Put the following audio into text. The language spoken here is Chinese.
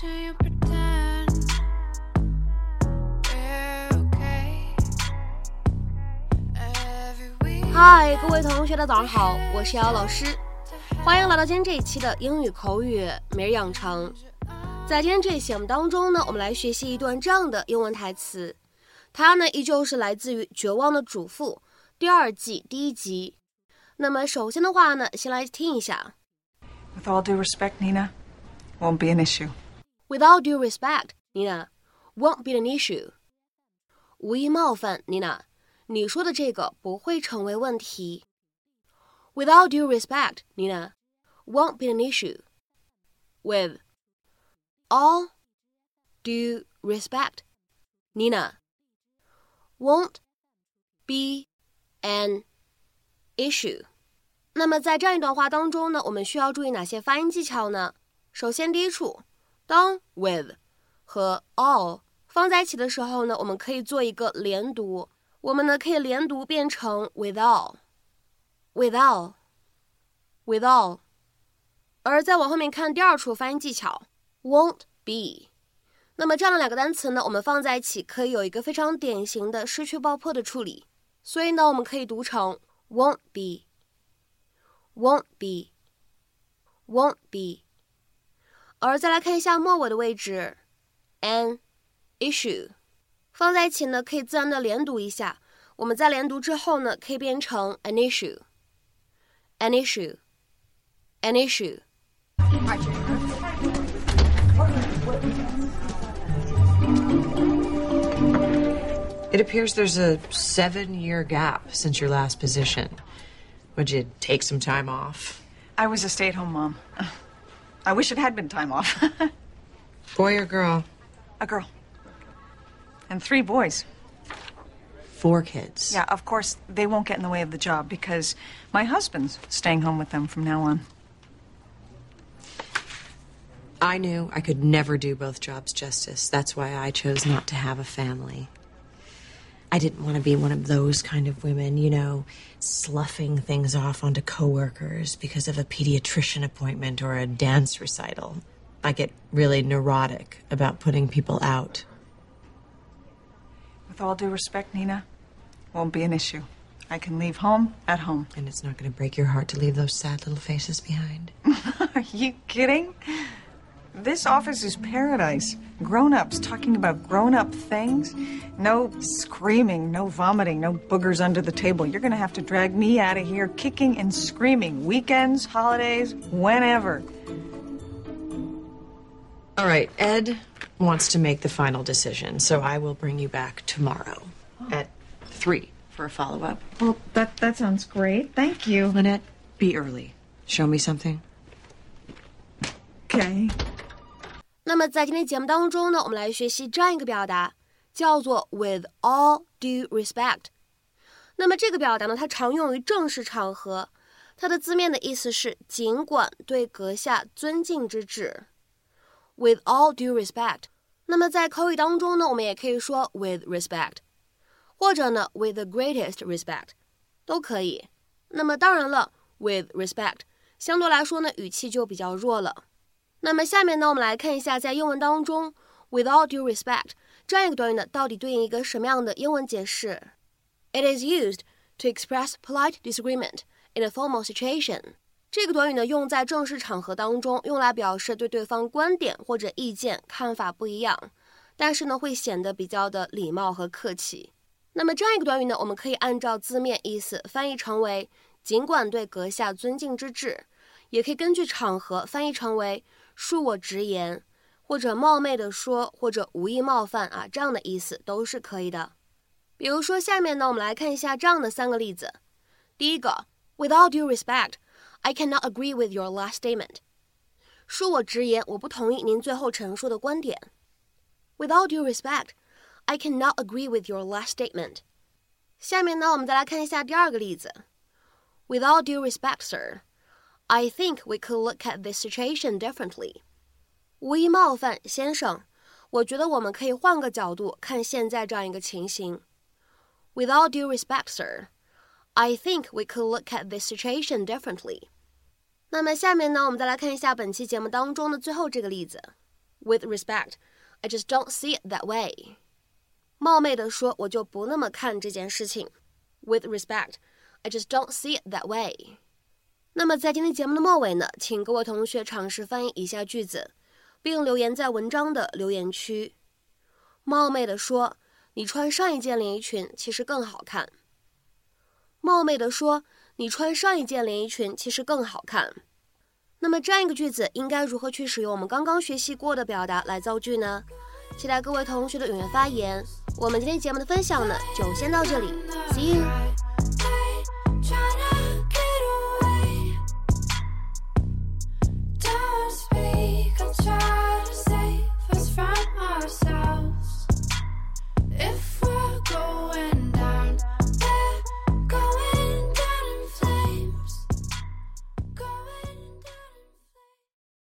嗨，各位同学，大家早上好，我是姚老师，欢迎来到今天这一期的英语口语每日养成。在今天这一节目当中呢，我们来学习一段这样的英文台词，它呢依旧是来自于《绝望的主妇》第二季第一集。那么首先的话呢，先来听一下。With all due respect, Nina, won't be an issue. With all due respect, Nina, won't be an issue. 无意冒犯，Nina。你说的这个不会成为问题。With all due respect, Nina, won't be an issue. With all due respect, Nina, won't be an issue. 那么在这样一段话当中呢，我们需要注意哪些发音技巧呢？首先，第一处， 当 with 和 all 放在一起的时候呢，我们可以做一个连读。我们呢可以连读变成 without，without，without，而再往后面看第二处发音技巧 won't be。那么这样的两个单词呢，我们放在一起可以有一个非常典型的失去爆破的处理，所以呢，我们可以读成 won't be，won't be，won't be。而再来看一下末尾的位置，an issue。放在一起呢，可以自然的连读一下。我们在连读之后呢，可以变成 an issue，an issue，an issue。It appears there's a seven year gap since your last position. Would you take some time off? I was a stay at home mom. I wish it had been time off. Boy or girl? A girl and three boys. Four kids. Yeah, of course, they won't get in the way of the job because my husband's staying home with them from now on. I knew I could never do both jobs justice. That's why I chose not to have a family. I didn't want to be one of those kind of women, you know, sloughing things off onto coworkers because of a pediatrician appointment or a dance recital. I get really neurotic about putting people out. With all due respect, Nina, won't be an issue. I can leave home at home. And it's not going to break your heart to leave those sad little faces behind. Are you kidding? This office is paradise. Grown ups talking about grown up things. No screaming, no vomiting, no boogers under the table. You're going to have to drag me out of here kicking and screaming. Weekends, holidays, whenever. All right, Ed wants to make the final decision, so I will bring you back tomorrow oh. at 3 for a follow up. Well, that, that sounds great. Thank you. Lynette, be early. Show me something. Okay. 那么在今天节目当中呢，我们来学习这样一个表达，叫做 with all due respect。那么这个表达呢，它常用于正式场合，它的字面的意思是尽管对阁下尊敬之至。With all due respect，那么在口语当中呢，我们也可以说 with respect，或者呢 with the greatest respect，都可以。那么当然了，with respect 相对来说呢语气就比较弱了。那么下面呢，我们来看一下在英文当中 with all due respect 这样一个短语呢，到底对应一个什么样的英文解释？It is used to express polite disagreement in a formal situation. 这个短语呢，用在正式场合当中，用来表示对对方观点或者意见看法不一样，但是呢，会显得比较的礼貌和客气。那么这样一个短语呢，我们可以按照字面意思翻译成为“尽管对阁下尊敬之至”，也可以根据场合翻译成为“恕我直言”或者“冒昧的说”或者“无意冒犯”啊，这样的意思都是可以的。比如说，下面呢，我们来看一下这样的三个例子。第一个，With all due respect。I cannot agree with your last statement. 恕我直言，我不同意您最后陈述的观点。With all due respect, I cannot agree with your last statement. 下面呢，我们再来看一下第二个例子。With all due respect, sir, I think we could look at this situation differently. 无意冒犯，先生，我觉得我们可以换个角度看现在这样一个情形。With all due respect, sir, I think we could look at this situation differently. 那么下面呢，我们再来看一下本期节目当中的最后这个例子。 With respect, I just don't see it that way. 冒昧的说，我就不那么看这件事情。With respect, I just don't see it that way. 那么在今天节目的末尾呢，请各位同学尝试翻译一下句子，并留言在文章的留言区。冒昧的说，你穿上一件连衣裙其实更好看。冒昧的说，你穿上一件连衣裙其实更好看。那么这样一个句子应该如何去使用我们刚刚学习过的表达来造句呢？期待各位同学的踊跃发言。我们今天节目的分享呢，就先到这里，See you。